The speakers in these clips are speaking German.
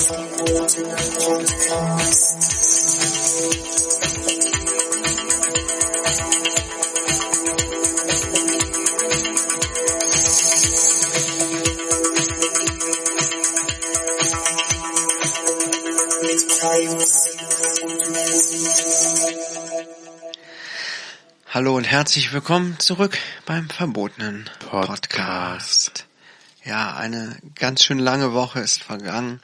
Hallo und herzlich willkommen zurück beim verbotenen Podcast. Podcast. Ja, eine ganz schön lange Woche ist vergangen.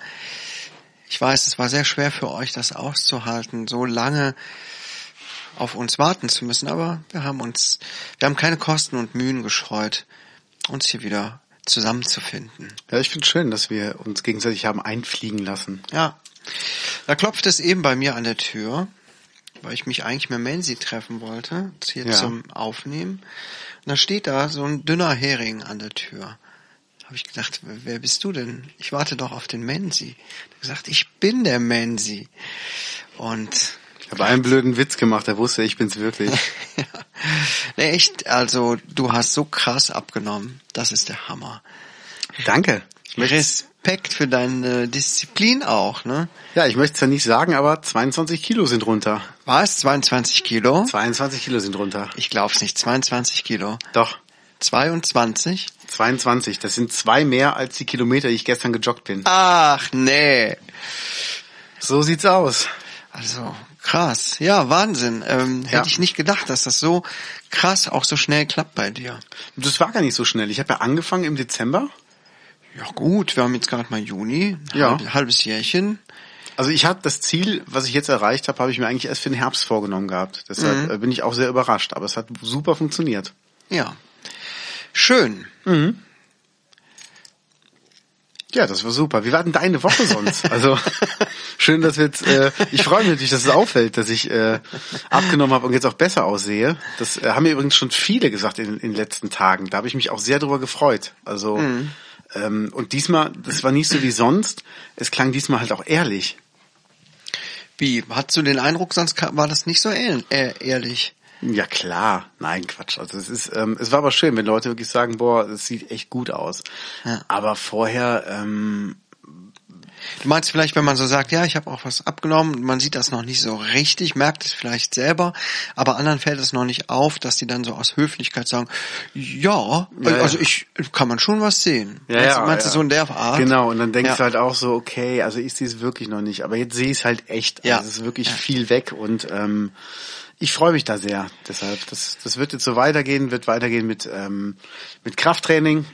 Ich weiß, es war sehr schwer für euch, das auszuhalten, so lange auf uns warten zu müssen, aber wir haben uns, wir haben keine Kosten und Mühen gescheut, uns hier wieder zusammenzufinden. Ja, ich finde schön, dass wir uns gegenseitig haben einfliegen lassen. Ja. Da klopft es eben bei mir an der Tür weil ich mich eigentlich mit Menzi treffen wollte, hier ja. zum Aufnehmen. Und da steht da so ein dünner Hering an der Tür. Habe ich gedacht, wer bist du denn? Ich warte doch auf den Menzi. Er gesagt, ich bin der Menzi. Und ich habe einen blöden Witz gemacht, er wusste, ich bin's wirklich. ja. Nee, echt, also du hast so krass abgenommen. Das ist der Hammer. Danke. Respekt für deine Disziplin auch, ne? Ja, ich möchte es ja nicht sagen, aber 22 Kilo sind runter. Was? 22 Kilo? 22 Kilo sind runter. Ich glaub's nicht. 22 Kilo. Doch. 22? 22. Das sind zwei mehr als die Kilometer, die ich gestern gejoggt bin. Ach, nee. So sieht's aus. Also, krass. Ja, Wahnsinn. Ähm, ja. Hätte ich nicht gedacht, dass das so krass auch so schnell klappt bei dir. Das war gar nicht so schnell. Ich habe ja angefangen im Dezember ja gut, wir haben jetzt gerade mal Juni, ja. Halb, halbes Jährchen. Also ich habe das Ziel, was ich jetzt erreicht habe, habe ich mir eigentlich erst für den Herbst vorgenommen gehabt. Deshalb mhm. Bin ich auch sehr überrascht. Aber es hat super funktioniert. Ja. Schön. Mhm. Ja, das war super. Wie war denn deine Woche sonst? Also schön, dass wir jetzt. Äh, ich freue mich natürlich, dass es auffällt, dass ich äh, abgenommen habe und jetzt auch besser aussehe. Das äh, haben mir übrigens schon viele gesagt in, in den letzten Tagen. Da habe ich mich auch sehr drüber gefreut. Also mhm. Ähm, und diesmal, das war nicht so wie sonst, es klang diesmal halt auch ehrlich. Wie? Hattest du den Eindruck, sonst war das nicht so ehrlich? Ja klar, nein Quatsch. Also es ist, ähm, es war aber schön, wenn Leute wirklich sagen, boah, es sieht echt gut aus. Ja. Aber vorher ähm, Du meinst vielleicht, wenn man so sagt, ja, ich habe auch was abgenommen, man sieht das noch nicht so richtig, merkt es vielleicht selber, aber anderen fällt es noch nicht auf, dass die dann so aus Höflichkeit sagen, ja, ja also ich kann man schon was sehen. Ja, meinst, ja, meinst ja. du so in der Art? Genau, und dann denkst ja. du halt auch so, okay, also ich sehe es wirklich noch nicht, aber jetzt sehe ich es halt echt. Also ja. es ist wirklich viel weg und ähm, ich freue mich da sehr. Deshalb, das, das wird jetzt so weitergehen, wird weitergehen mit, ähm, mit Krafttraining.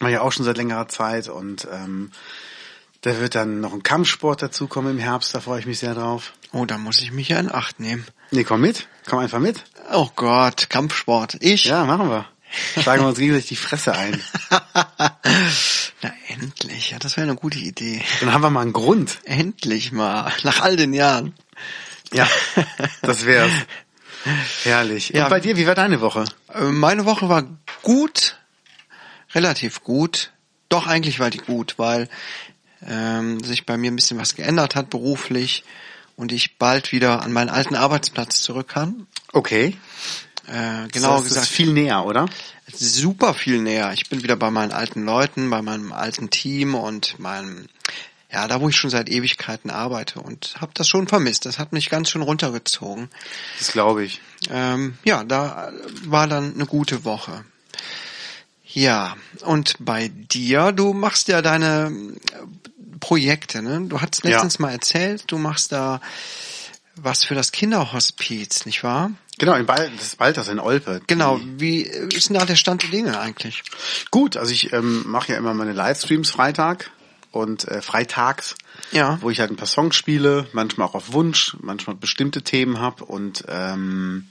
Mache ich auch schon seit längerer Zeit und ähm, da wird dann noch ein Kampfsport dazukommen im Herbst, da freue ich mich sehr drauf. Oh, da muss ich mich ja in Acht nehmen. Nee, komm mit. Komm einfach mit. Oh Gott, Kampfsport. Ich? Ja, machen wir. Schlagen wir uns gegenseitig die Fresse ein. Na endlich, ja, das wäre eine gute Idee. Dann haben wir mal einen Grund. Endlich mal, nach all den Jahren. Ja, das wär's. Herrlich. Ja. Und bei dir, wie war deine Woche? Äh, meine Woche war gut, relativ gut. Doch eigentlich war die gut, weil ähm, sich bei mir ein bisschen was geändert hat beruflich und ich bald wieder an meinen alten Arbeitsplatz zurück kann. Okay. Äh, genau das gesagt. Ist viel näher, oder? Super viel näher. Ich bin wieder bei meinen alten Leuten, bei meinem alten Team und meinem, ja, da wo ich schon seit Ewigkeiten arbeite und habe das schon vermisst. Das hat mich ganz schön runtergezogen. Das glaube ich. Ähm, ja, da war dann eine gute Woche. Ja, und bei dir, du machst ja deine Projekte, ne? Du hattest letztens ja. mal erzählt, du machst da was für das Kinderhospiz, nicht wahr? Genau, in Bal das Balthas in Olpe. Genau, wie ist denn da der Stand der Dinge eigentlich? Gut, also ich ähm, mache ja immer meine Livestreams Freitag und äh, freitags, ja. wo ich halt ein paar Songs spiele, manchmal auch auf Wunsch, manchmal bestimmte Themen habe und ähm,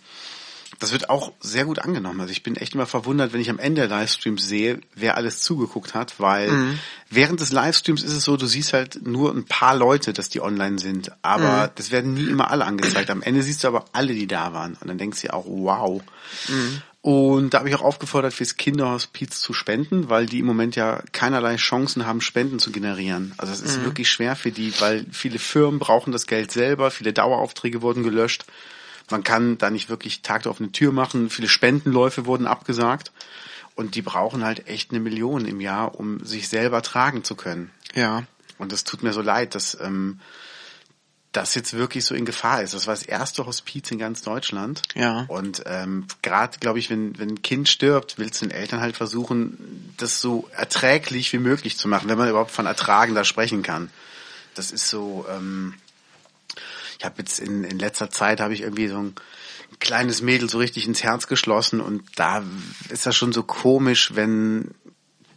das wird auch sehr gut angenommen. Also ich bin echt immer verwundert, wenn ich am Ende der Livestreams sehe, wer alles zugeguckt hat, weil mhm. während des Livestreams ist es so, du siehst halt nur ein paar Leute, dass die online sind, aber mhm. das werden nie immer alle angezeigt. Am Ende siehst du aber alle, die da waren und dann denkst du auch, wow. Mhm. Und da habe ich auch aufgefordert, fürs Kinderhospiz zu spenden, weil die im Moment ja keinerlei Chancen haben, Spenden zu generieren. Also es ist mhm. wirklich schwer für die, weil viele Firmen brauchen das Geld selber, viele Daueraufträge wurden gelöscht. Man kann da nicht wirklich Tag auf eine Tür machen. Viele Spendenläufe wurden abgesagt. Und die brauchen halt echt eine Million im Jahr, um sich selber tragen zu können. Ja. Und es tut mir so leid, dass ähm, das jetzt wirklich so in Gefahr ist. Das war das erste Hospiz in ganz Deutschland. Ja. Und ähm, gerade, glaube ich, wenn, wenn ein Kind stirbt, willst du den Eltern halt versuchen, das so erträglich wie möglich zu machen, wenn man überhaupt von Ertragen da sprechen kann. Das ist so, ähm, ich habe jetzt in, in letzter Zeit habe ich irgendwie so ein kleines Mädel so richtig ins Herz geschlossen und da ist das schon so komisch, wenn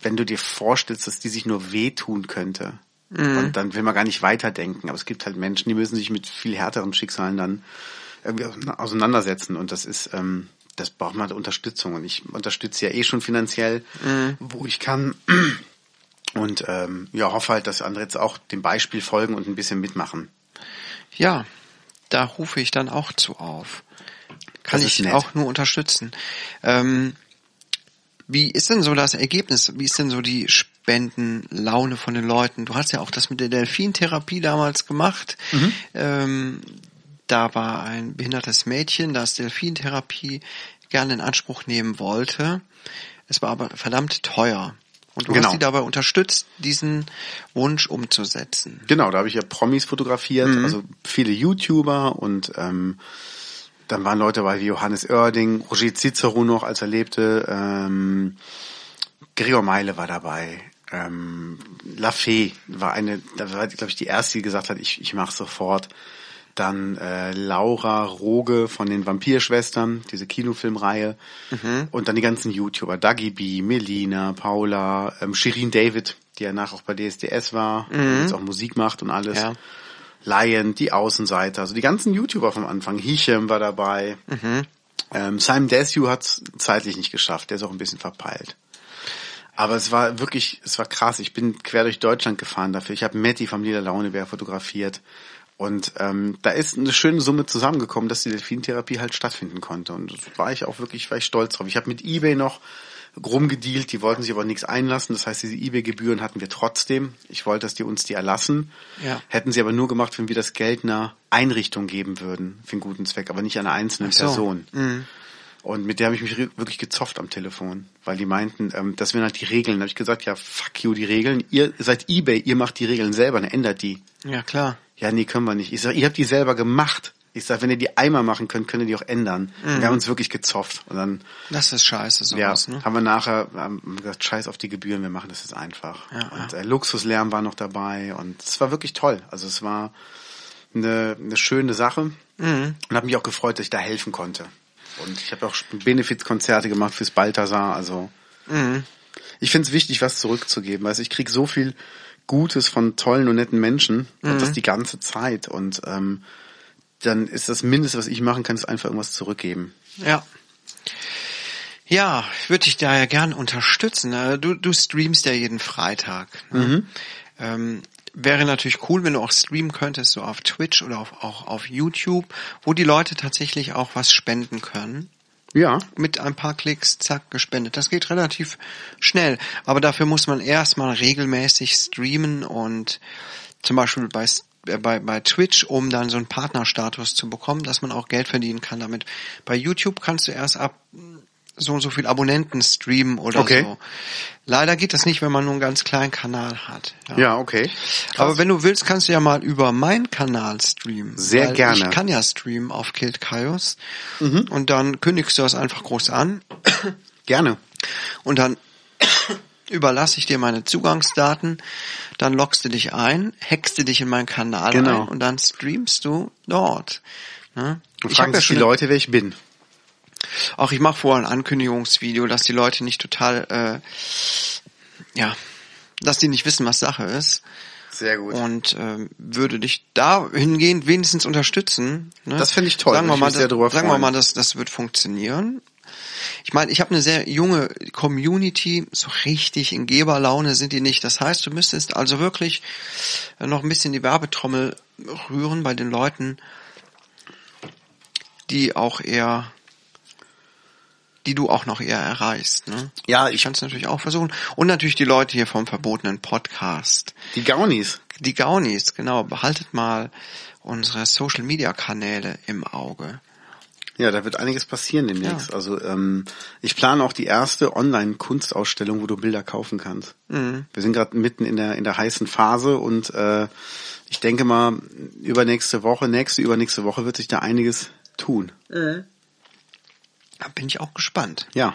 wenn du dir vorstellst, dass die sich nur wehtun könnte. Mhm. Und dann will man gar nicht weiterdenken. Aber es gibt halt Menschen, die müssen sich mit viel härteren Schicksalen dann irgendwie auseinandersetzen. Und das ist, ähm, das braucht man Unterstützung. Und ich unterstütze ja eh schon finanziell, mhm. wo ich kann. Und ähm, ja, hoffe halt, dass andere jetzt auch dem Beispiel folgen und ein bisschen mitmachen. Ja, da rufe ich dann auch zu auf. Kann ich nett. auch nur unterstützen. Ähm, wie ist denn so das Ergebnis? Wie ist denn so die Spendenlaune von den Leuten? Du hast ja auch das mit der Delfintherapie damals gemacht. Mhm. Ähm, da war ein behindertes Mädchen, das Delfintherapie gerne in Anspruch nehmen wollte. Es war aber verdammt teuer. Und du genau. hast sie dabei unterstützt, diesen Wunsch umzusetzen. Genau, da habe ich ja Promis fotografiert, mhm. also viele YouTuber und ähm, dann waren Leute bei wie Johannes Oerding, Roger Cicero noch, als er lebte, ähm, Gregor Meile war dabei, ähm, Lafay war eine, da war, glaube ich, die erste, die gesagt hat, ich, ich mache sofort. Dann äh, Laura Roge von den Vampirschwestern, diese Kinofilmreihe. Mhm. Und dann die ganzen YouTuber, Dagi B, Melina, Paula, ähm, Shirin David, die ja nach auch bei DSDS war, mhm. jetzt auch Musik macht und alles. Ja. Lion, die Außenseiter, also die ganzen YouTuber vom Anfang. Hichem war dabei. Mhm. Ähm, Simon Desue hat es zeitlich nicht geschafft, der ist auch ein bisschen verpeilt. Aber es war wirklich, es war krass. Ich bin quer durch Deutschland gefahren dafür. Ich habe Matti vom Lila Launebär fotografiert. Und ähm, da ist eine schöne Summe zusammengekommen, dass die Delfintherapie halt stattfinden konnte. Und das war ich auch wirklich, war ich stolz drauf. Ich habe mit eBay noch rumgedealt, die wollten sich aber nichts einlassen. Das heißt, diese eBay-Gebühren hatten wir trotzdem. Ich wollte, dass die uns die erlassen. Ja. Hätten sie aber nur gemacht, wenn wir das Geld einer Einrichtung geben würden, für einen guten Zweck, aber nicht einer einzelnen so. Person. Mhm. Und mit der habe ich mich wirklich gezofft am Telefon, weil die meinten, ähm, das wären halt die Regeln. Da habe ich gesagt, ja, fuck you, die Regeln. Ihr seid eBay, ihr macht die Regeln selber, dann ändert die. Ja, klar. Ja, nee, können wir nicht. Ich sag, ihr habt die selber gemacht. Ich sag, wenn ihr die einmal machen könnt, könnt ihr die auch ändern. Mhm. Wir haben uns wirklich gezofft. Und dann, das ist scheiße, sowas, ja, ne? haben wir nachher haben gesagt, scheiß auf die Gebühren, wir machen das jetzt einfach. Ja, und äh, Luxuslärm war noch dabei und es war wirklich toll. Also es war eine, eine schöne Sache mhm. und habe mich auch gefreut, dass ich da helfen konnte. Und ich habe auch Benefizkonzerte gemacht fürs Balthasar. Also mhm. ich finde es wichtig, was zurückzugeben. Also ich krieg so viel Gutes von tollen und netten Menschen mhm. und das die ganze Zeit. Und ähm, dann ist das Mindeste, was ich machen kann, ist einfach irgendwas zurückgeben. Ja. Ja, ich würde dich da ja gern unterstützen. Äh, du, du streamst ja jeden Freitag. Ne? Mhm. Ähm, wäre natürlich cool, wenn du auch streamen könntest, so auf Twitch oder auf, auch auf YouTube, wo die Leute tatsächlich auch was spenden können. Ja. Mit ein paar Klicks, zack, gespendet. Das geht relativ schnell. Aber dafür muss man erstmal regelmäßig streamen und zum Beispiel bei äh, bei, bei Twitch, um dann so einen Partnerstatus zu bekommen, dass man auch Geld verdienen kann damit. Bei YouTube kannst du erst ab so und so viel Abonnenten streamen oder okay. so. Leider geht das nicht, wenn man nur einen ganz kleinen Kanal hat. Ja, ja okay. Krass. Aber wenn du willst, kannst du ja mal über meinen Kanal streamen. Sehr gerne. Ich kann ja streamen auf Killed Kaios. Mhm. Und dann kündigst du das einfach groß an. Gerne. Und dann überlasse ich dir meine Zugangsdaten, dann loggst du dich ein, hackst du dich in meinen Kanal genau. ein und dann streamst du dort. Ne? Und fragen sich ja die Leute, wer ich bin. Auch ich mache vorher ein Ankündigungsvideo, dass die Leute nicht total, äh, ja, dass die nicht wissen, was Sache ist. Sehr gut. Und ähm, würde dich da hingehend wenigstens unterstützen. Ne? Das finde ich toll. Sagen wir mal, das, sagen wir mal, das, das wird funktionieren. Ich meine, ich habe eine sehr junge Community, so richtig in Geberlaune sind die nicht. Das heißt, du müsstest also wirklich noch ein bisschen die Werbetrommel rühren bei den Leuten, die auch eher die du auch noch eher erreichst. Ne? Ja, ich kann es natürlich auch versuchen. Und natürlich die Leute hier vom verbotenen Podcast. Die Gaunis. Die Gaunis, genau. Behaltet mal unsere Social Media Kanäle im Auge. Ja, da wird einiges passieren demnächst. Ja. Also ähm, ich plane auch die erste Online-Kunstausstellung, wo du Bilder kaufen kannst. Mhm. Wir sind gerade mitten in der in der heißen Phase und äh, ich denke mal, übernächste Woche, nächste, übernächste Woche wird sich da einiges tun. Mhm. Da bin ich auch gespannt. Ja.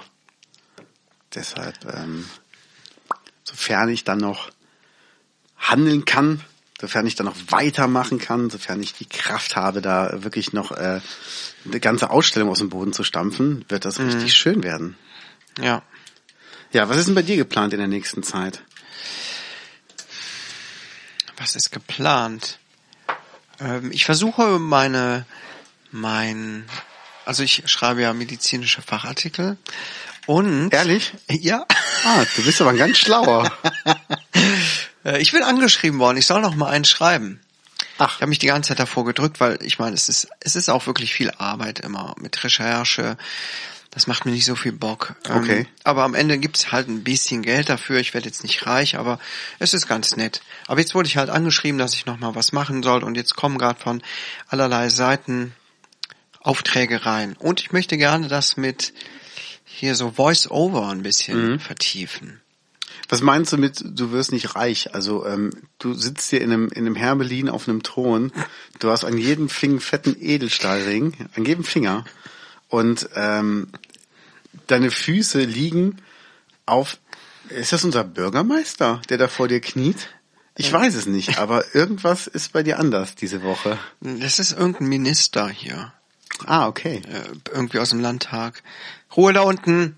Deshalb, ähm, sofern ich dann noch handeln kann, sofern ich dann noch weitermachen kann, sofern ich die Kraft habe, da wirklich noch äh, eine ganze Ausstellung aus dem Boden zu stampfen, wird das mhm. richtig schön werden. Ja. Ja, was ist denn bei dir geplant in der nächsten Zeit? Was ist geplant? Ähm, ich versuche meine, mein, also ich schreibe ja medizinische Fachartikel und. Ehrlich? Ja. Ah, du bist aber ein ganz schlauer. Äh, ich bin angeschrieben worden, ich soll noch mal einen schreiben. Ach. Ich habe mich die ganze Zeit davor gedrückt, weil ich meine, es ist, es ist auch wirklich viel Arbeit immer mit Recherche. Das macht mir nicht so viel Bock. Ähm, okay. Ähm, aber am Ende gibt's halt ein bisschen Geld dafür. Ich werde jetzt nicht reich, aber es ist ganz nett. Aber jetzt wurde ich halt angeschrieben, dass ich noch mal was machen soll und jetzt kommen gerade von allerlei Seiten Aufträge rein. Und ich möchte gerne das mit hier so Voice-Over ein bisschen mhm. vertiefen. Was meinst du mit, du wirst nicht reich? Also ähm, du sitzt hier in einem, in einem Hermelin auf einem Thron, du hast an jedem Finger fetten Edelstahlring, an jedem Finger und ähm, deine Füße liegen auf, ist das unser Bürgermeister, der da vor dir kniet? Ich weiß es nicht, aber irgendwas ist bei dir anders diese Woche. Das ist irgendein Minister hier. Ah, okay. Äh, irgendwie aus dem Landtag. Ruhe da unten.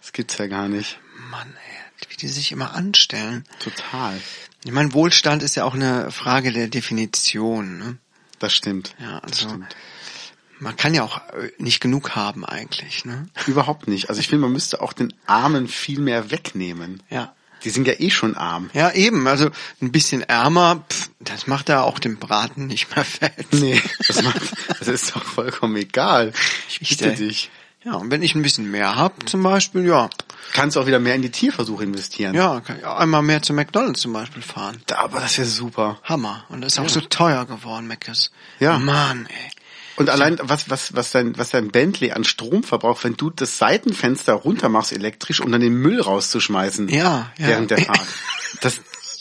Das gibt's ja gar nicht. Mann, ey, wie die sich immer anstellen. Total. Ich meine, Wohlstand ist ja auch eine Frage der Definition. Ne? Das stimmt. Ja, also stimmt. man kann ja auch äh, nicht genug haben eigentlich. Ne? Überhaupt nicht. Also ich finde, man müsste auch den Armen viel mehr wegnehmen. Ja. Die sind ja eh schon arm. Ja, eben. Also ein bisschen ärmer, pff, das macht da auch dem Braten nicht mehr fett. Nee, das, macht, das ist doch vollkommen egal. Ich bitte dich. Ja, und wenn ich ein bisschen mehr hab, zum Beispiel, ja. Kannst du auch wieder mehr in die Tierversuche investieren. Ja, kann ich auch einmal mehr zu McDonalds zum Beispiel fahren. Da, aber das ist ja super. Hammer. Und das ist ja. auch so teuer geworden, Meckes. Ja. Mann, ey. Und allein was was was dein was dein Bentley an Strom verbraucht, wenn du das Seitenfenster runter machst elektrisch, um dann den Müll rauszuschmeißen. Ja, ja. während der Fahrt. Das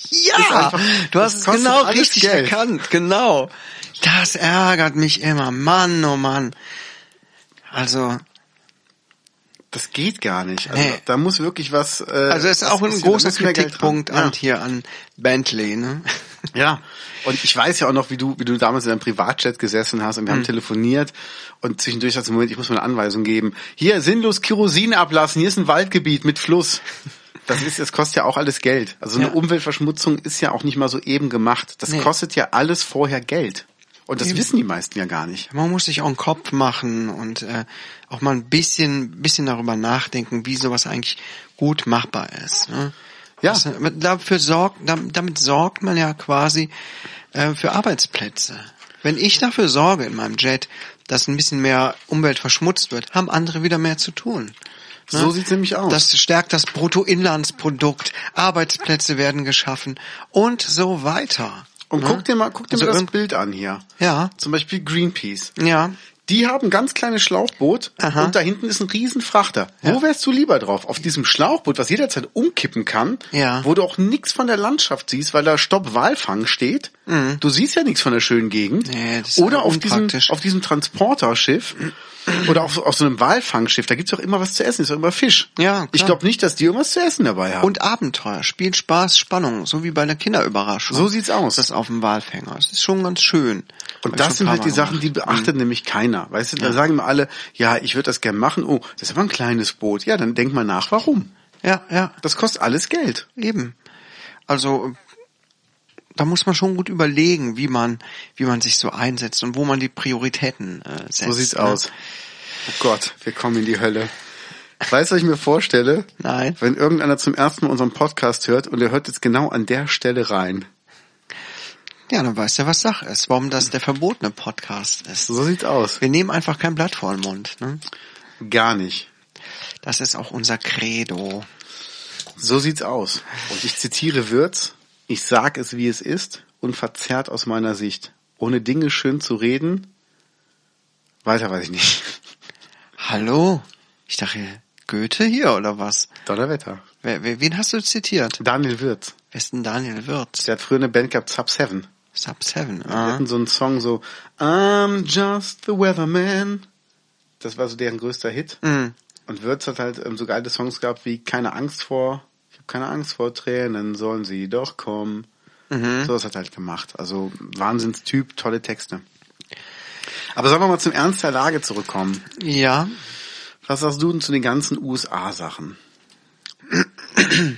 ja, einfach, du hast es genau richtig Geld. erkannt, genau. Das ärgert mich immer, Mann, oh Mann. Also das geht gar nicht. Also, nee. Da muss wirklich was. Äh, also es ist auch ein großer Kritikpunkt an ja. hier an Bentley, ne? Ja. Und ich weiß ja auch noch, wie du, wie du damals in einem Privatchat gesessen hast und wir mhm. haben telefoniert und zwischendurch sagst du, Moment, ich muss mal eine Anweisung geben. Hier, sinnlos Kerosin ablassen, hier ist ein Waldgebiet mit Fluss. Das ist, das kostet ja auch alles Geld. Also eine ja. Umweltverschmutzung ist ja auch nicht mal so eben gemacht. Das nee. kostet ja alles vorher Geld. Und das Eben. wissen die meisten ja gar nicht. Man muss sich auch einen Kopf machen und äh, auch mal ein bisschen, bisschen darüber nachdenken, wie sowas eigentlich gut machbar ist. Ne? Ja. Das, dafür sorgt, damit sorgt man ja quasi äh, für Arbeitsplätze. Wenn ich dafür sorge in meinem Jet, dass ein bisschen mehr Umwelt verschmutzt wird, haben andere wieder mehr zu tun. Ne? So sieht's nämlich aus. Das stärkt das Bruttoinlandsprodukt, Arbeitsplätze werden geschaffen und so weiter. Und ne? guck dir mal, guck dir also mal das Bild an hier. Ja. Zum Beispiel Greenpeace. Ja. Die haben ein ganz kleines Schlauchboot Aha. und da hinten ist ein Riesenfrachter. Ja. Wo wärst du lieber drauf? Auf diesem Schlauchboot, was jederzeit umkippen kann, ja. wo du auch nichts von der Landschaft siehst, weil da Stopp Walfang steht. Mhm. Du siehst ja nichts von der schönen Gegend. Nee, Oder auf diesem, auf diesem Transporterschiff oder auf, auf so einem Walfangschiff, da gibt's auch immer was zu essen, ist auch immer Fisch. Ja, klar. Ich glaube nicht, dass die irgendwas zu essen dabei haben. Und Abenteuer, Spiel, Spaß, Spannung, so wie bei einer Kinderüberraschung. So sieht's aus. Das auf dem Walfänger. Das ist schon ganz schön. Und das sind halt die Sachen, die beachtet mhm. nämlich keiner. Weißt du, da sagen immer alle, ja, ich würde das gern machen. Oh, das ist aber ein kleines Boot. Ja, dann denk mal nach, warum? Ja, ja. Das kostet alles Geld. Eben. Also da muss man schon gut überlegen, wie man, wie man sich so einsetzt und wo man die Prioritäten äh, setzt. So sieht's ne? aus. Oh Gott, wir kommen in die Hölle. Weißt du, was ich mir vorstelle? Nein. Wenn irgendeiner zum ersten Mal unseren Podcast hört und er hört jetzt genau an der Stelle rein. Ja, dann weiß er, was Sache ist, warum das der verbotene Podcast ist. So sieht's aus. Wir nehmen einfach kein Blatt vor den Mund. Ne? Gar nicht. Das ist auch unser Credo. So sieht's aus. Und ich zitiere Würz, ich sag es, wie es ist, unverzerrt aus meiner Sicht, ohne Dinge schön zu reden, Weiter weiß ich nicht. Hallo? Ich dachte, Goethe hier oder was? Donnerwetter. Wer, wer, wen hast du zitiert? Daniel Wirth. Wer ist denn Daniel Wirth? Der hat früher eine Band gehabt, Sub 7. Sub 7, ah. Die hatten so einen Song so, I'm just the weatherman. Das war so deren größter Hit. Mhm. Und Wirth hat halt ähm, so geile Songs gehabt wie Keine Angst vor, ich habe keine Angst vor Tränen, sollen sie doch kommen. Mhm. So was hat er halt gemacht. Also Wahnsinnstyp, tolle Texte. Aber sollen wir mal zum Ernst der Lage zurückkommen? Ja. Was sagst du denn zu den ganzen USA-Sachen?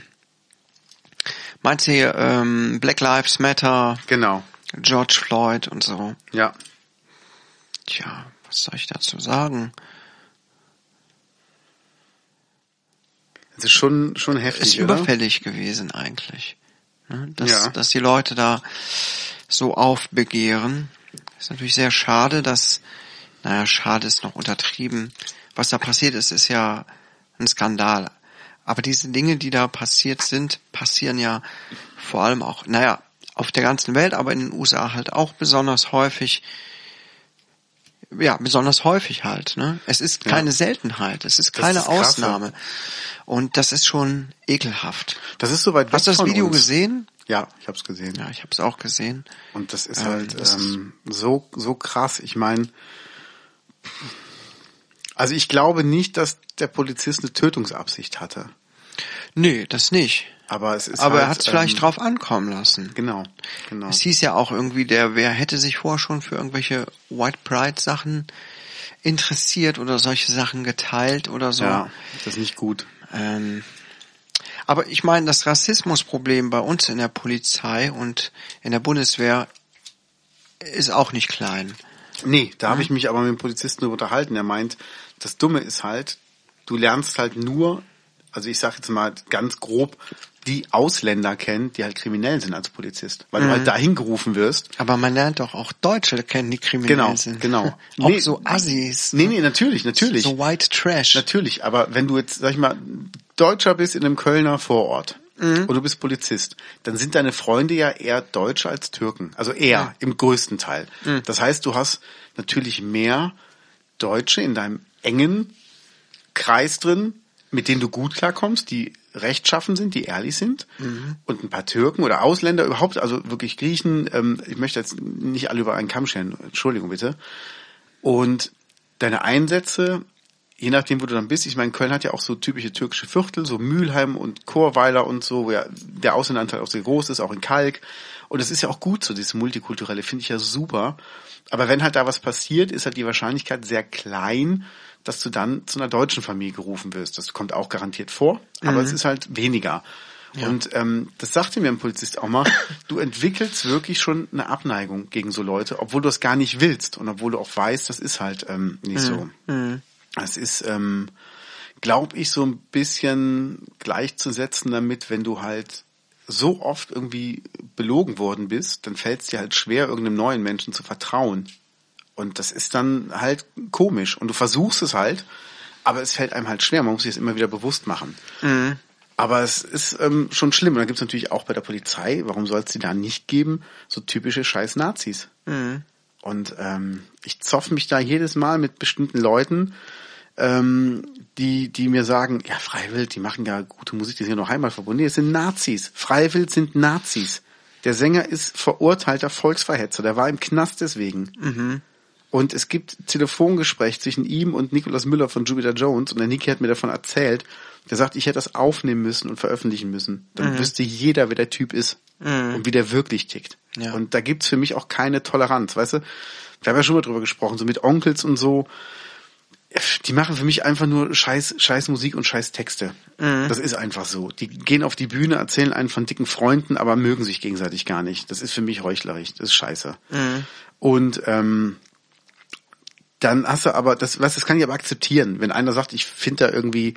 Meinst du hier ähm, Black Lives Matter? Genau. George Floyd und so? Ja. Tja, was soll ich dazu sagen? Es ist schon, schon heftig, ist oder? überfällig gewesen eigentlich. Ne? Dass, ja. dass die Leute da so aufbegehren. Ist natürlich sehr schade, dass, naja, schade ist noch untertrieben. Was da passiert ist, ist ja ein Skandal. Aber diese Dinge, die da passiert sind, passieren ja vor allem auch, naja, auf der ganzen Welt, aber in den USA halt auch besonders häufig. Ja, besonders häufig halt. Ne? Es ist keine ja. Seltenheit, es ist keine ist Ausnahme. Und das ist schon ekelhaft. Das ist soweit. Hast du das Video uns. gesehen? Ja, ich habe es gesehen. Ja, ich habe es auch gesehen. Und das ist ähm, halt das ähm, so so krass. Ich meine, also ich glaube nicht, dass der Polizist eine Tötungsabsicht hatte. Nee, das nicht. Aber es ist Aber halt, er hat es vielleicht ähm, drauf ankommen lassen. Genau, genau. Es hieß ja auch irgendwie, der wer hätte sich vorher schon für irgendwelche White Pride Sachen interessiert oder solche Sachen geteilt oder so. Ja, das ist nicht gut. Ähm, aber ich meine, das Rassismusproblem bei uns in der Polizei und in der Bundeswehr ist auch nicht klein. Nee, da mhm. habe ich mich aber mit dem Polizisten unterhalten. Er meint, das Dumme ist halt, du lernst halt nur, also ich sage jetzt mal ganz grob, die Ausländer kennen, die halt kriminell sind als Polizist, weil mhm. du halt dahin gerufen wirst. Aber man lernt doch auch Deutsche kennen, die kriminell genau, sind. Genau, auch nee, so Assis. Nee, nee, natürlich, natürlich. So White Trash. Natürlich, aber wenn du jetzt, sag ich mal, Deutscher bist in einem Kölner Vorort mhm. und du bist Polizist, dann sind deine Freunde ja eher Deutsche als Türken. Also eher mhm. im größten Teil. Mhm. Das heißt, du hast natürlich mehr Deutsche in deinem engen Kreis drin, mit denen du gut klarkommst, die rechtschaffen sind, die ehrlich sind mhm. und ein paar Türken oder Ausländer überhaupt, also wirklich Griechen, ähm, ich möchte jetzt nicht alle über einen Kamm scheren, Entschuldigung bitte. Und deine Einsätze, je nachdem, wo du dann bist, ich meine, Köln hat ja auch so typische türkische Viertel, so Mülheim und Chorweiler und so, wo ja der Ausländeranteil auch sehr groß ist, auch in Kalk. Und es ist ja auch gut so, dieses Multikulturelle, finde ich ja super. Aber wenn halt da was passiert, ist halt die Wahrscheinlichkeit sehr klein, dass du dann zu einer deutschen Familie gerufen wirst. Das kommt auch garantiert vor, aber mhm. es ist halt weniger. Ja. Und ähm, das sagte mir ein Polizist auch mal, du entwickelst wirklich schon eine Abneigung gegen so Leute, obwohl du es gar nicht willst und obwohl du auch weißt, das ist halt ähm, nicht mhm. so. Mhm. Es ist, ähm, glaube ich, so ein bisschen gleichzusetzen damit, wenn du halt so oft irgendwie belogen worden bist, dann fällt es dir halt schwer, irgendeinem neuen Menschen zu vertrauen. Und das ist dann halt komisch. Und du versuchst es halt, aber es fällt einem halt schwer. Man muss sich das immer wieder bewusst machen. Mhm. Aber es ist ähm, schon schlimm. Und dann gibt's natürlich auch bei der Polizei, warum soll es die da nicht geben, so typische scheiß Nazis. Mhm. Und ähm, ich zoff mich da jedes Mal mit bestimmten Leuten, ähm, die, die mir sagen, ja, Freiwild, die machen ja gute Musik, die sind ja noch heimatverbunden. Nee, es sind Nazis. Freiwild sind Nazis. Der Sänger ist verurteilter Volksverhetzer, der war im Knast deswegen. Mhm. Und es gibt Telefongespräch zwischen ihm und Nicolas Müller von Jupiter Jones und der Niki hat mir davon erzählt. Der sagt, ich hätte das aufnehmen müssen und veröffentlichen müssen. Dann mhm. wüsste jeder, wer der Typ ist mhm. und wie der wirklich tickt. Ja. Und da gibt's für mich auch keine Toleranz, weißt du? Wir haben ja schon mal drüber gesprochen, so mit Onkels und so. Die machen für mich einfach nur scheiß, scheiß Musik und scheiß Texte. Mhm. Das ist einfach so. Die gehen auf die Bühne, erzählen einen von dicken Freunden, aber mögen sich gegenseitig gar nicht. Das ist für mich heuchlerisch. Das ist scheiße. Mhm. Und ähm, dann hast du aber, das, was, das kann ich aber akzeptieren. Wenn einer sagt, ich finde da irgendwie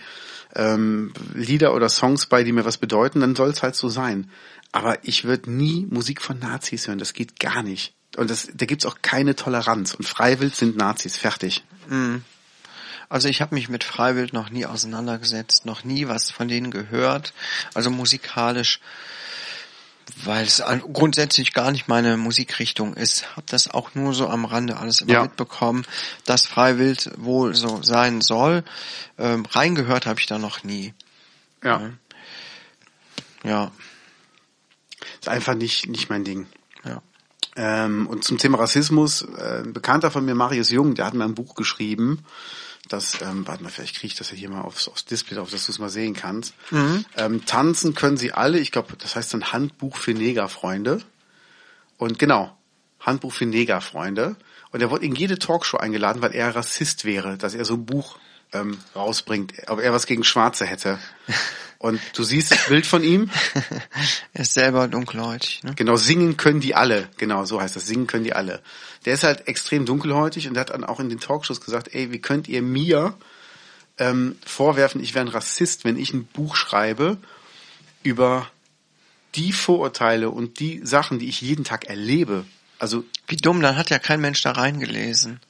ähm, Lieder oder Songs bei, die mir was bedeuten, dann soll es halt so sein. Aber ich würde nie Musik von Nazis hören, das geht gar nicht. Und das, da gibt's auch keine Toleranz. Und Freiwild sind Nazis, fertig. Mhm. Also ich habe mich mit Freiwild noch nie auseinandergesetzt, noch nie was von denen gehört. Also musikalisch weil es grundsätzlich gar nicht meine Musikrichtung ist. Hab das auch nur so am Rande alles immer ja. mitbekommen, dass Freiwild wohl so sein soll. Ähm, reingehört habe ich da noch nie. Ja. Ja. Ist einfach nicht, nicht mein Ding. Ja. Ähm, und zum Thema Rassismus, äh, ein Bekannter von mir, Marius Jung, der hat mir ein Buch geschrieben, das, ähm, warte mal, vielleicht kriege ich das ja hier mal aufs, aufs Display, auf dass du es mal sehen kannst. Mhm. Ähm, tanzen können sie alle, ich glaube, das heißt dann Handbuch für Negerfreunde. Und genau, Handbuch für Negerfreunde. Und er wurde in jede Talkshow eingeladen, weil er Rassist wäre, dass er so ein Buch ähm, rausbringt, ob er was gegen Schwarze hätte. Und du siehst das Bild von ihm. er ist selber dunkelhäutig. Ne? Genau, singen können die alle. Genau, so heißt das. Singen können die alle. Der ist halt extrem dunkelhäutig und der hat dann auch in den Talkshows gesagt, ey, wie könnt ihr mir ähm, vorwerfen, ich wäre ein Rassist, wenn ich ein Buch schreibe über die Vorurteile und die Sachen, die ich jeden Tag erlebe. Also wie dumm, dann hat ja kein Mensch da reingelesen.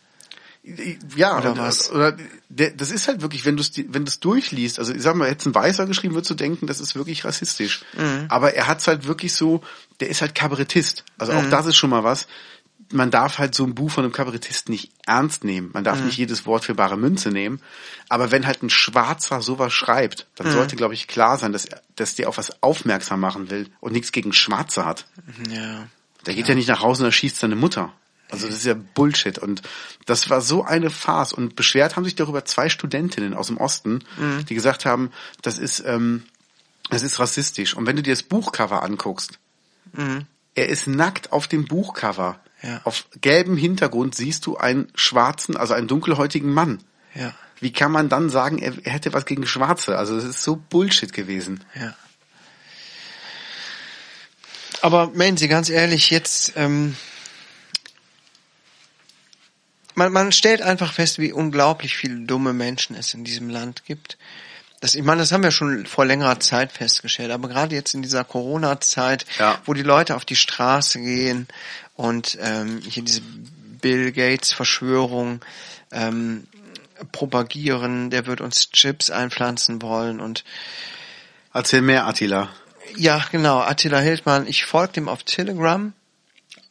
Ja, oder was? Oder das ist halt wirklich, wenn du es wenn du es durchliest, also ich sag mal, hätte ein Weißer geschrieben, würdest du denken, das ist wirklich rassistisch. Mhm. Aber er hat es halt wirklich so, der ist halt Kabarettist. Also auch mhm. das ist schon mal was. Man darf halt so ein Buch von einem Kabarettisten nicht ernst nehmen. Man darf mhm. nicht jedes Wort für bare Münze nehmen. Aber wenn halt ein Schwarzer sowas schreibt, dann mhm. sollte, glaube ich, klar sein, dass, dass der auf was aufmerksam machen will und nichts gegen Schwarze hat. Ja. Der geht ja. ja nicht nach Hause und erschießt seine Mutter. Also das ist ja Bullshit. Und das war so eine Farce. Und beschwert haben sich darüber zwei Studentinnen aus dem Osten, mhm. die gesagt haben, das ist, ähm, das ist rassistisch. Und wenn du dir das Buchcover anguckst, mhm. er ist nackt auf dem Buchcover. Ja. Auf gelbem Hintergrund siehst du einen schwarzen, also einen dunkelhäutigen Mann. Ja. Wie kann man dann sagen, er, er hätte was gegen Schwarze? Also das ist so Bullshit gewesen. Ja. Aber meinen Sie ganz ehrlich, jetzt ähm, man, man stellt einfach fest, wie unglaublich viele dumme Menschen es in diesem Land gibt. Das, ich meine, das haben wir schon vor längerer Zeit festgestellt, aber gerade jetzt in dieser Corona-Zeit, ja. wo die Leute auf die Straße gehen und ähm, hier diese Bill Gates-Verschwörung ähm, propagieren, der wird uns Chips einpflanzen wollen und Erzähl mehr, Attila. Ja, genau, Attila Hildmann. Ich folge dem auf Telegram.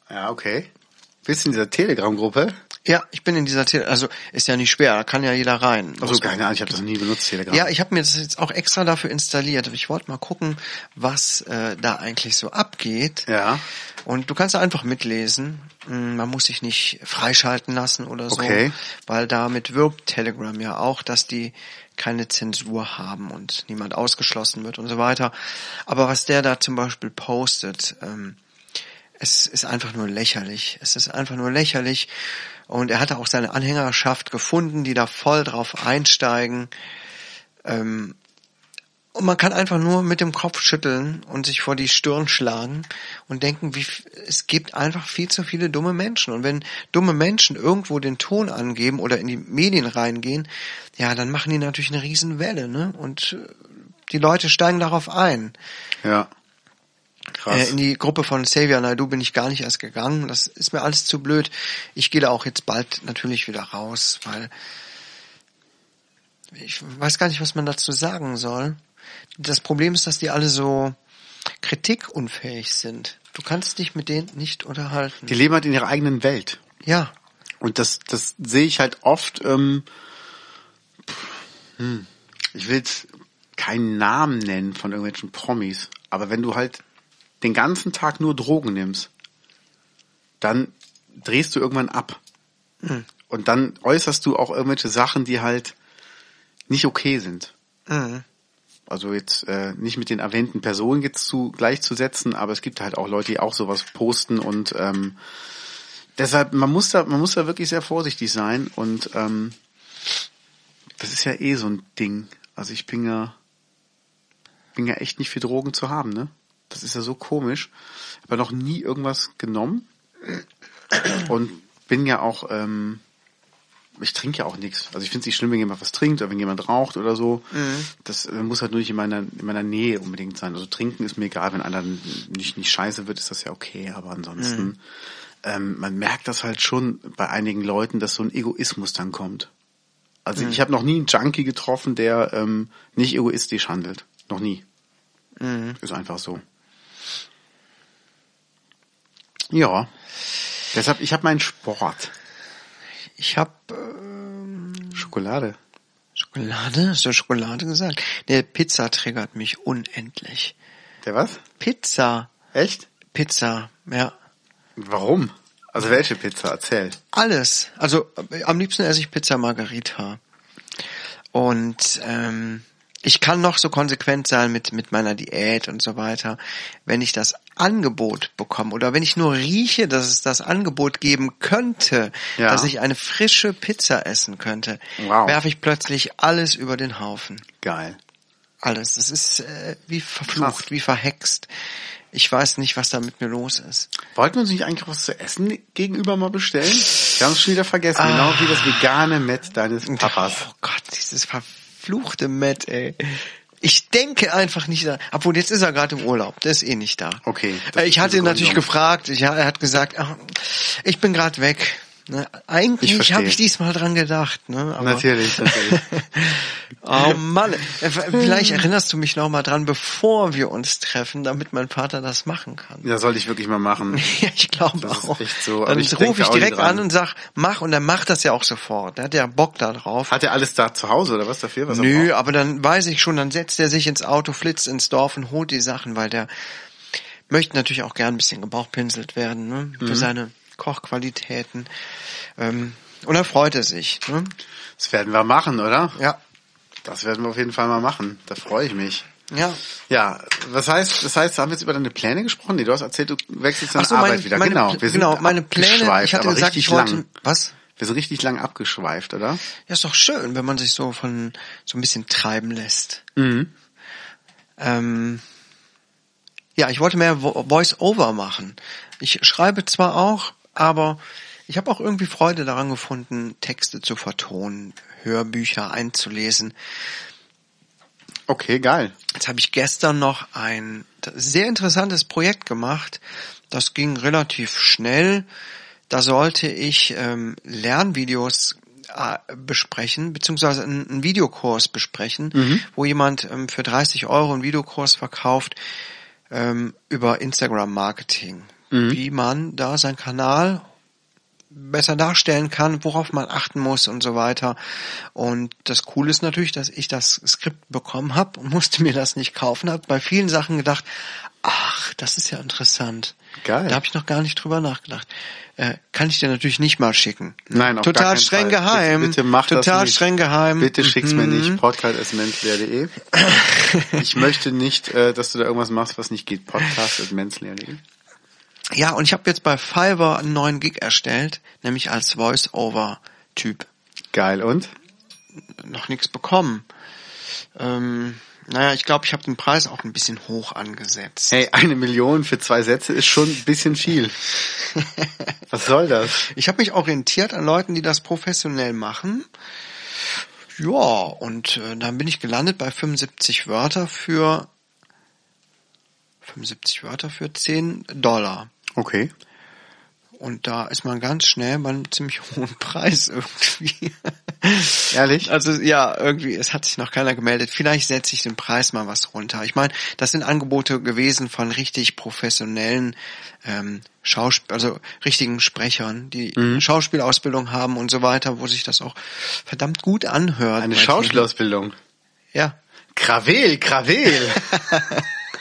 Ja, okay. Bist du in dieser Telegram-Gruppe? Ja, ich bin in dieser Tele also ist ja nicht schwer, da kann ja jeder rein. Also keine Ahnung, ich habe das nie benutzt Telegram. Ja, ich habe mir das jetzt auch extra dafür installiert. Ich wollte mal gucken, was äh, da eigentlich so abgeht. Ja. Und du kannst einfach mitlesen. Hm, man muss sich nicht freischalten lassen oder so, okay. weil damit wirbt Telegram ja auch, dass die keine Zensur haben und niemand ausgeschlossen wird und so weiter. Aber was der da zum Beispiel postet, ähm, es ist einfach nur lächerlich. Es ist einfach nur lächerlich. Und er hatte auch seine Anhängerschaft gefunden, die da voll drauf einsteigen. Ähm, und man kann einfach nur mit dem Kopf schütteln und sich vor die Stirn schlagen und denken, wie, es gibt einfach viel zu viele dumme Menschen. Und wenn dumme Menschen irgendwo den Ton angeben oder in die Medien reingehen, ja, dann machen die natürlich eine Riesenwelle, ne? Und äh, die Leute steigen darauf ein. Ja. Krass. Äh, in die Gruppe von Xavier Naidu bin ich gar nicht erst gegangen. Das ist mir alles zu blöd. Ich gehe da auch jetzt bald natürlich wieder raus, weil ich weiß gar nicht, was man dazu sagen soll. Das Problem ist, dass die alle so kritikunfähig sind. Du kannst dich mit denen nicht unterhalten. Die leben halt in ihrer eigenen Welt. Ja. Und das, das sehe ich halt oft. Ähm, hm, ich will jetzt keinen Namen nennen von irgendwelchen Promis, aber wenn du halt den ganzen Tag nur Drogen nimmst, dann drehst du irgendwann ab. Mhm. Und dann äußerst du auch irgendwelche Sachen, die halt nicht okay sind. Mhm. Also jetzt äh, nicht mit den erwähnten Personen jetzt zu gleichzusetzen, aber es gibt halt auch Leute, die auch sowas posten und ähm, deshalb man muss da man muss da wirklich sehr vorsichtig sein und ähm, das ist ja eh so ein Ding. Also ich bin ja bin ja echt nicht für Drogen zu haben, ne? Das ist ja so komisch. Ich habe noch nie irgendwas genommen und bin ja auch, ähm, ich trinke ja auch nichts. Also ich finde es nicht schlimm, wenn jemand was trinkt oder wenn jemand raucht oder so. Mhm. Das äh, muss halt nur nicht in meiner, in meiner Nähe unbedingt sein. Also trinken ist mir egal, wenn einer nicht, nicht scheiße wird, ist das ja okay. Aber ansonsten, mhm. ähm, man merkt das halt schon bei einigen Leuten, dass so ein Egoismus dann kommt. Also mhm. ich habe noch nie einen Junkie getroffen, der ähm, nicht egoistisch handelt. Noch nie. Mhm. Ist einfach so. Ja. Deshalb, ich habe meinen Sport. Ich habe ähm, Schokolade. Schokolade? Hast du Schokolade gesagt? Der Pizza triggert mich unendlich. Der was? Pizza. Echt? Pizza, ja. Warum? Also welche Pizza? Erzähl. Alles. Also äh, am liebsten esse ich Pizza Margarita. Und ähm, ich kann noch so konsequent sein mit, mit meiner Diät und so weiter. Wenn ich das Angebot bekomme oder wenn ich nur rieche, dass es das Angebot geben könnte, ja. dass ich eine frische Pizza essen könnte, wow. werfe ich plötzlich alles über den Haufen. Geil. Alles. Das ist äh, wie verflucht, Krass. wie verhext. Ich weiß nicht, was da mit mir los ist. Wollten wir uns nicht eigentlich was zu essen gegenüber mal bestellen? Wir haben es schon wieder vergessen, ah. genau wie das vegane Met deines Papas. Oh Gott, dieses verfluchte Met, ey. Ich denke einfach nicht da. Obwohl, jetzt ist er gerade im Urlaub. Der ist eh nicht da. Okay. Äh, ich hatte ihn natürlich gefragt. Ich, er hat gesagt, ach, ich bin gerade weg. Ne? Eigentlich habe ich diesmal dran gedacht. Ne? Aber natürlich, natürlich. oh Mann, äh, vielleicht erinnerst du mich noch mal dran, bevor wir uns treffen, damit mein Vater das machen kann. Ja, sollte ich wirklich mal machen. ja, ich glaube auch. Echt so. Dann rufe ich direkt an und sag, mach und er macht das ja auch sofort. Der hat ja Bock da drauf. Hat er alles da zu Hause oder was dafür? Was Nö, aber dann weiß ich schon, dann setzt er sich ins Auto, flitzt ins Dorf und holt die Sachen, weil der möchte natürlich auch gern ein bisschen gebauchpinselt werden ne? für mhm. seine Kochqualitäten. Ähm, und er freute sich. Ne? Das werden wir machen, oder? Ja. Das werden wir auf jeden Fall mal machen. Da freue ich mich. Ja. Ja, was heißt, das heißt, haben wir jetzt über deine Pläne gesprochen? Nee, du hast erzählt, du wechselst deine so, Arbeit meine, wieder. Meine, genau, wir sind genau, meine Pläne, ich hatte gesagt, ich wollte, lang. was? Wir sind richtig lang abgeschweift, oder? Ja, ist doch schön, wenn man sich so von, so ein bisschen treiben lässt. Mhm. Ähm, ja, ich wollte mehr Voice-Over machen. Ich schreibe zwar auch, aber ich habe auch irgendwie Freude daran gefunden, Texte zu vertonen, Hörbücher einzulesen. Okay, geil. Jetzt habe ich gestern noch ein sehr interessantes Projekt gemacht. Das ging relativ schnell. Da sollte ich ähm, Lernvideos äh, besprechen, beziehungsweise einen, Videokurs besprechen, mhm. wo jemand ähm, für 30 Euro einen Videokurs verkauft ähm, über Instagram-Marketing mhm. wie man da seinen Kanal besser darstellen kann, worauf man achten muss und so weiter. Und das Coole ist natürlich, dass ich das Skript bekommen habe und musste mir das nicht kaufen, habe bei vielen Sachen gedacht, ach, das ist ja interessant. Geil. Da habe ich noch gar nicht drüber nachgedacht. Äh, kann ich dir natürlich nicht mal schicken. Nein, auf Total streng Fall. geheim. Bitte, bitte mach Total das nicht. streng geheim. Bitte schick's mhm. mir nicht. podcast.menzleer.de Ich möchte nicht, äh, dass du da irgendwas machst, was nicht geht. podcast.menzleer.de ja, und ich habe jetzt bei Fiverr einen neuen Gig erstellt, nämlich als Voice-Over-Typ. Geil, und? Noch nichts bekommen. Ähm, naja, ich glaube, ich habe den Preis auch ein bisschen hoch angesetzt. Hey, eine Million für zwei Sätze ist schon ein bisschen viel. Was soll das? Ich habe mich orientiert an Leuten, die das professionell machen. Ja, und äh, dann bin ich gelandet bei 75 Wörter für 75 Wörter für 10 Dollar. Okay. Und da ist man ganz schnell bei einem ziemlich hohen Preis irgendwie. Ehrlich? Also ja, irgendwie, es hat sich noch keiner gemeldet. Vielleicht setze ich den Preis mal was runter. Ich meine, das sind Angebote gewesen von richtig professionellen ähm, Schauspiel, also richtigen Sprechern, die mhm. Schauspielausbildung haben und so weiter, wo sich das auch verdammt gut anhört. Eine Schauspielausbildung? Ja. Krawel, Krawel.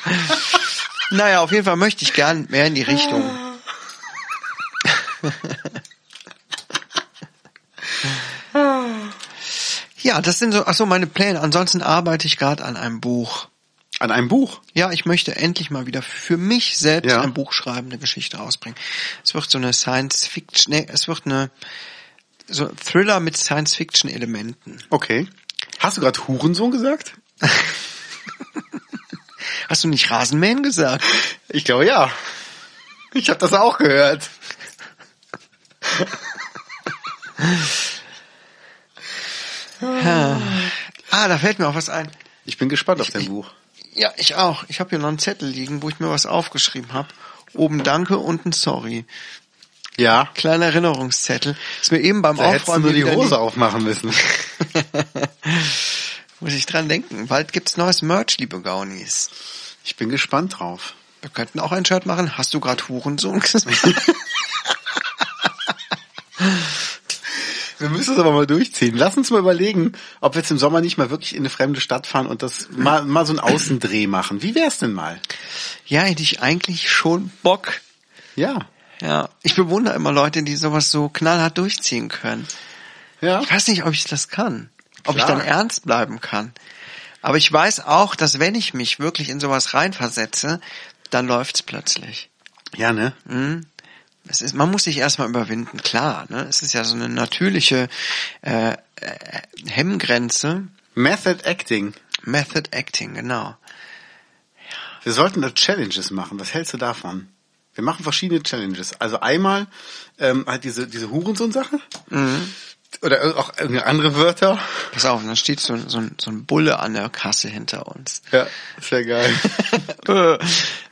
Naja, auf jeden Fall möchte ich gern mehr in die Richtung. ja, das sind so, ach so meine Pläne. Ansonsten arbeite ich gerade an einem Buch. An einem Buch? Ja, ich möchte endlich mal wieder für mich selbst ja. ein Buch schreiben, eine Geschichte rausbringen. Es wird so eine Science Fiction, nee, es wird eine so Thriller mit Science Fiction Elementen. Okay. Hast du gerade Hurensohn gesagt? Hast du nicht Rasenmähen gesagt? Ich glaube ja. Ich habe das auch gehört. ja. Ah, da fällt mir auch was ein. Ich bin gespannt auf dein Buch. Ja, ich auch. Ich habe hier noch einen Zettel liegen, wo ich mir was aufgeschrieben habe. Oben Danke, unten Sorry. Ja. Kleiner Erinnerungszettel. Ist mir eben beim da Aufräumen nur die Hose aufmachen müssen. Muss ich dran denken. Bald gibt's neues Merch, liebe Gaunis. Ich bin gespannt drauf. Wir könnten auch ein Shirt machen. Hast du gerade Hurensohn gesagt? Wir müssen es aber mal durchziehen. Lass uns mal überlegen, ob wir jetzt im Sommer nicht mal wirklich in eine fremde Stadt fahren und das mal, mal so einen Außendreh machen. Wie wär's denn mal? Ja, hätte ich eigentlich schon Bock. Ja. Ja. Ich bewundere immer Leute, die sowas so knallhart durchziehen können. Ja. Ich weiß nicht, ob ich das kann. Ob Klar. ich dann ernst bleiben kann. Aber ich weiß auch, dass wenn ich mich wirklich in sowas reinversetze, dann läuft's plötzlich. Ja, ne? Mhm es ist, man muss sich erstmal überwinden, klar. Ne? Es ist ja so eine natürliche äh, äh, Hemmgrenze. Method Acting. Method Acting, genau. Ja. Wir sollten da Challenges machen. Was hältst du davon? Wir machen verschiedene Challenges. Also einmal ähm, halt diese diese Hurensohn-Sache. Mhm. Oder auch irgendeine andere Wörter. Pass auf, dann steht so, so, so ein Bulle an der Kasse hinter uns. Ja, sehr geil.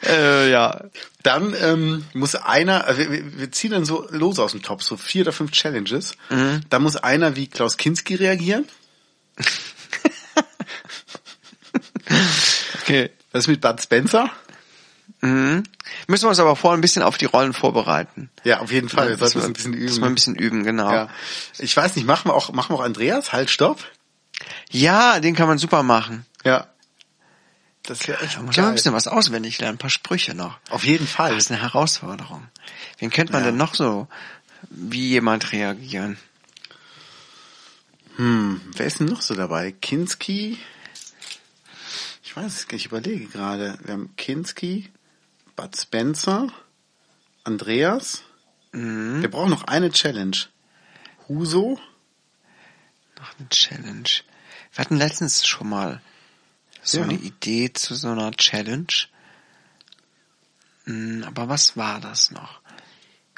äh, ja. Dann ähm, muss einer, also wir, wir ziehen dann so los aus dem Top, so vier oder fünf Challenges. Mhm. Da muss einer wie Klaus Kinski reagieren. okay. Was ist mit Bud Spencer? Mhm. Müssen wir uns aber vorher ein bisschen auf die Rollen vorbereiten. Ja, auf jeden Fall. Ja, das wir ein bisschen üben. Das ein bisschen üben, genau. Ja. Ich weiß nicht, machen wir auch, machen wir auch Andreas? Halt, stopp. Ja, den kann man super machen. Ja. Das wäre echt da muss man ein bisschen was auswendig lernen, ein paar Sprüche noch. Auf jeden Fall. Das ist eine Herausforderung. Wen könnte man ja. denn noch so wie jemand reagieren? Hm, wer ist denn noch so dabei? Kinski? Ich weiß es ich überlege gerade. Wir haben Kinski, Bud Spencer, Andreas. Mhm. Wir brauchen noch eine Challenge. Huso. Noch eine Challenge. Wir hatten letztens schon mal so ja. eine Idee zu so einer Challenge. Mhm, aber was war das noch?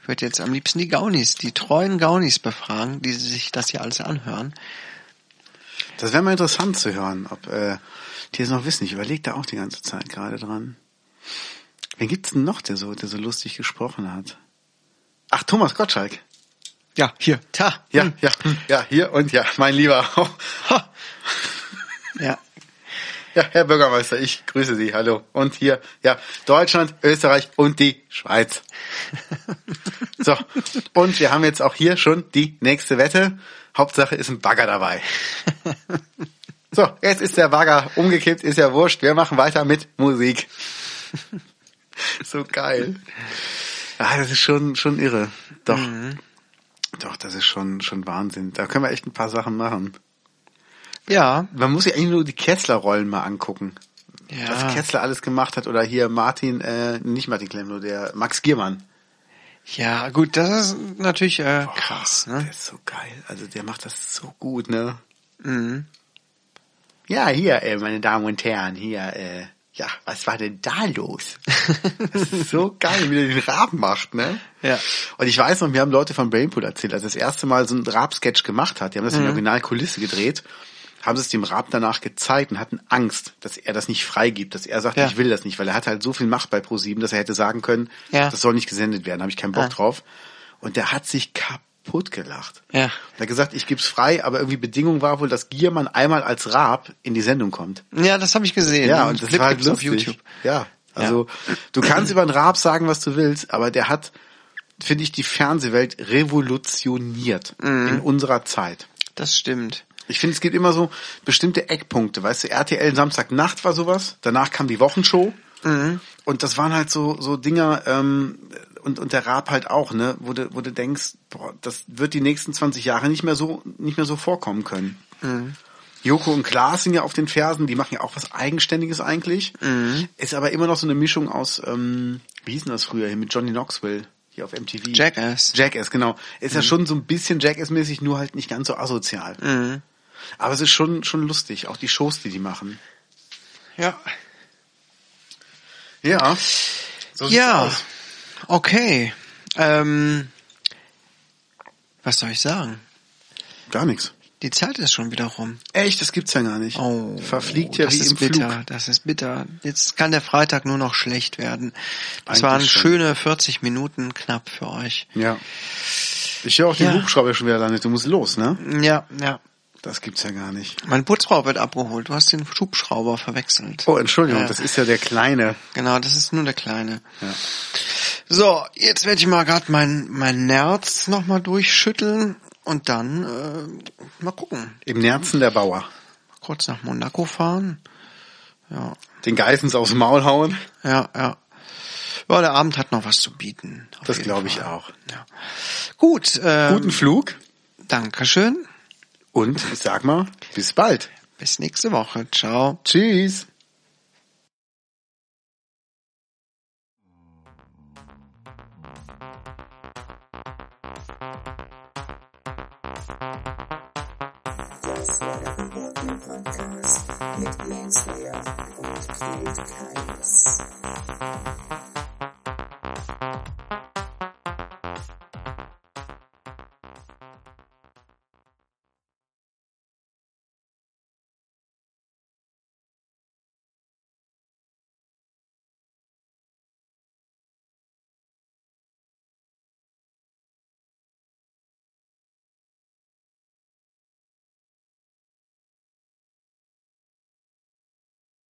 Ich würde jetzt am liebsten die Gaunis, die treuen Gaunis befragen, die sich das hier alles anhören. Das wäre mal interessant zu hören, ob äh, die es noch wissen. Ich überlege da auch die ganze Zeit gerade dran. Wen gibt's denn noch, der so, der so lustig gesprochen hat? Ach, Thomas Gottschalk. Ja, hier, ta. Ja, hm. ja, ja, hier und ja, mein Lieber. ja. Ja, Herr Bürgermeister, ich grüße Sie. Hallo. Und hier, ja, Deutschland, Österreich und die Schweiz. So. Und wir haben jetzt auch hier schon die nächste Wette. Hauptsache ist ein Bagger dabei. So, jetzt ist der Bagger umgekippt, ist ja wurscht. Wir machen weiter mit Musik. so geil. Ah, das ist schon, schon irre. Doch. Mhm. Doch, das ist schon, schon Wahnsinn. Da können wir echt ein paar Sachen machen. Ja. Man muss sich eigentlich nur die Kessler-Rollen mal angucken. Ja. Was Kessler alles gemacht hat. Oder hier Martin, äh, nicht Martin Klemm, nur der Max Giermann. Ja, gut, das ist natürlich äh, krass. Ne? Der ist so geil. Also der macht das so gut, ne? Mhm. Ja, hier, äh, meine Damen und Herren, hier, äh, ja, was war denn da los? Das ist so geil, wie der den Raben macht, ne? Ja. Und ich weiß noch, wir haben Leute von Brainpool erzählt, als er das erste Mal so ein Rab-Sketch gemacht hat, die haben das mhm. in der Originalkulisse gedreht, haben sie es dem Rab danach gezeigt und hatten Angst, dass er das nicht freigibt, dass er sagt, ja. ich will das nicht, weil er hat halt so viel Macht bei ProSieben, dass er hätte sagen können, ja. das soll nicht gesendet werden, habe ich keinen Bock ah. drauf. Und der hat sich kaputt kaputt gelacht. Ja. Er hat gesagt, ich gebe es frei, aber irgendwie Bedingung war wohl, dass Giermann einmal als Raab in die Sendung kommt. Ja, das habe ich gesehen. Ja, und das Clip war halt lustig. auf YouTube. Ja, also ja. du kannst über einen Raab sagen, was du willst, aber der hat, finde ich, die Fernsehwelt revolutioniert mhm. in unserer Zeit. Das stimmt. Ich finde, es gibt immer so bestimmte Eckpunkte. Weißt du, RTL Samstagnacht war sowas, danach kam die Wochenshow. Mhm. Und das waren halt so, so Dinger, ähm, und, und der Raab halt auch, ne, wo du, wo du denkst, boah, das wird die nächsten 20 Jahre nicht mehr so, nicht mehr so vorkommen können. Mhm. Joko und Klaas sind ja auf den Fersen, die machen ja auch was Eigenständiges eigentlich. Mhm. Ist aber immer noch so eine Mischung aus, ähm, wie hieß denn das früher hier mit Johnny Knoxville hier auf MTV? Jackass. Jackass, genau. Ist mhm. ja schon so ein bisschen Jackass-mäßig, nur halt nicht ganz so asozial. Mhm. Aber es ist schon, schon lustig, auch die Shows, die die machen. Ja. Ja. So ja. Aus. Okay. Ähm, was soll ich sagen? Gar nichts. Die Zeit ist schon wieder rum. Echt, das gibt's ja gar nicht. Oh, verfliegt ja das wie ist im bitter. Flug. Das ist bitter. Jetzt kann der Freitag nur noch schlecht werden. Das waren schon. schöne 40 Minuten knapp für euch. Ja. Ich höre auch den ja. Hubschrauber schon wieder landet. Du musst los, ne? Ja, ja. Das gibt's ja gar nicht. Mein Putzfrau wird abgeholt. Du hast den Schubschrauber verwechselt. Oh, Entschuldigung, äh, das ist ja der kleine. Genau, das ist nur der kleine. Ja. So, jetzt werde ich mal gerade mein mein Nerz nochmal durchschütteln und dann äh, mal gucken. Im Nerzen der Bauer. Kurz nach Monaco fahren. Ja. Den Geissens aufs Maul hauen. Ja, ja. Ja, der Abend hat noch was zu bieten. Das glaube ich auch. Ja. Gut. Ähm, Guten Flug. Dankeschön. Und ich sag mal, bis bald. Bis nächste Woche. Ciao. Tschüss. Podcast mit Lance Lear und Kate Keines.